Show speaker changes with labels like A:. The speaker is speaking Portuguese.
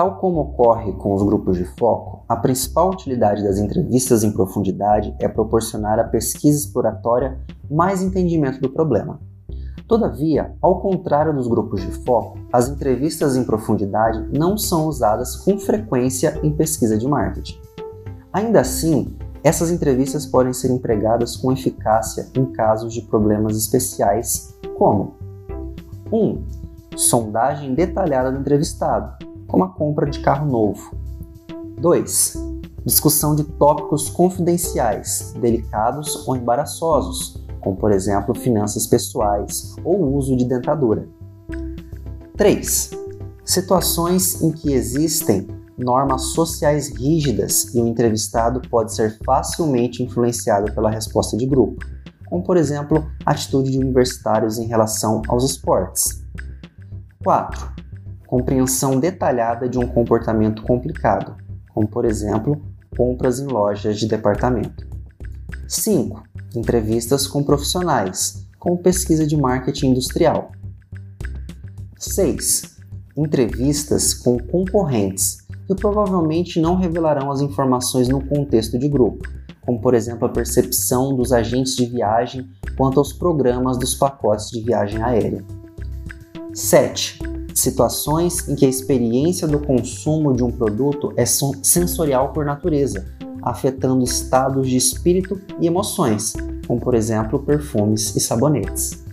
A: Tal como ocorre com os grupos de foco, a principal utilidade das entrevistas em profundidade é proporcionar à pesquisa exploratória mais entendimento do problema. Todavia, ao contrário dos grupos de foco, as entrevistas em profundidade não são usadas com frequência em pesquisa de marketing. Ainda assim, essas entrevistas podem ser empregadas com eficácia em casos de problemas especiais, como 1. Um, sondagem detalhada do entrevistado, como a compra de carro novo. 2. Discussão de tópicos confidenciais, delicados ou embaraçosos, como por exemplo finanças pessoais ou uso de dentadura. 3. Situações em que existem normas sociais rígidas e o entrevistado pode ser facilmente influenciado pela resposta de grupo, como por exemplo atitude de universitários em relação aos esportes. 4. Compreensão detalhada de um comportamento complicado, como por exemplo compras em lojas de departamento. 5 entrevistas com profissionais, como pesquisa de marketing industrial. 6. Entrevistas com concorrentes, que provavelmente não revelarão as informações no contexto de grupo, como por exemplo a percepção dos agentes de viagem quanto aos programas dos pacotes de viagem aérea. 7. Situações em que a experiência do consumo de um produto é sensorial por natureza, afetando estados de espírito e emoções, como por exemplo perfumes e sabonetes.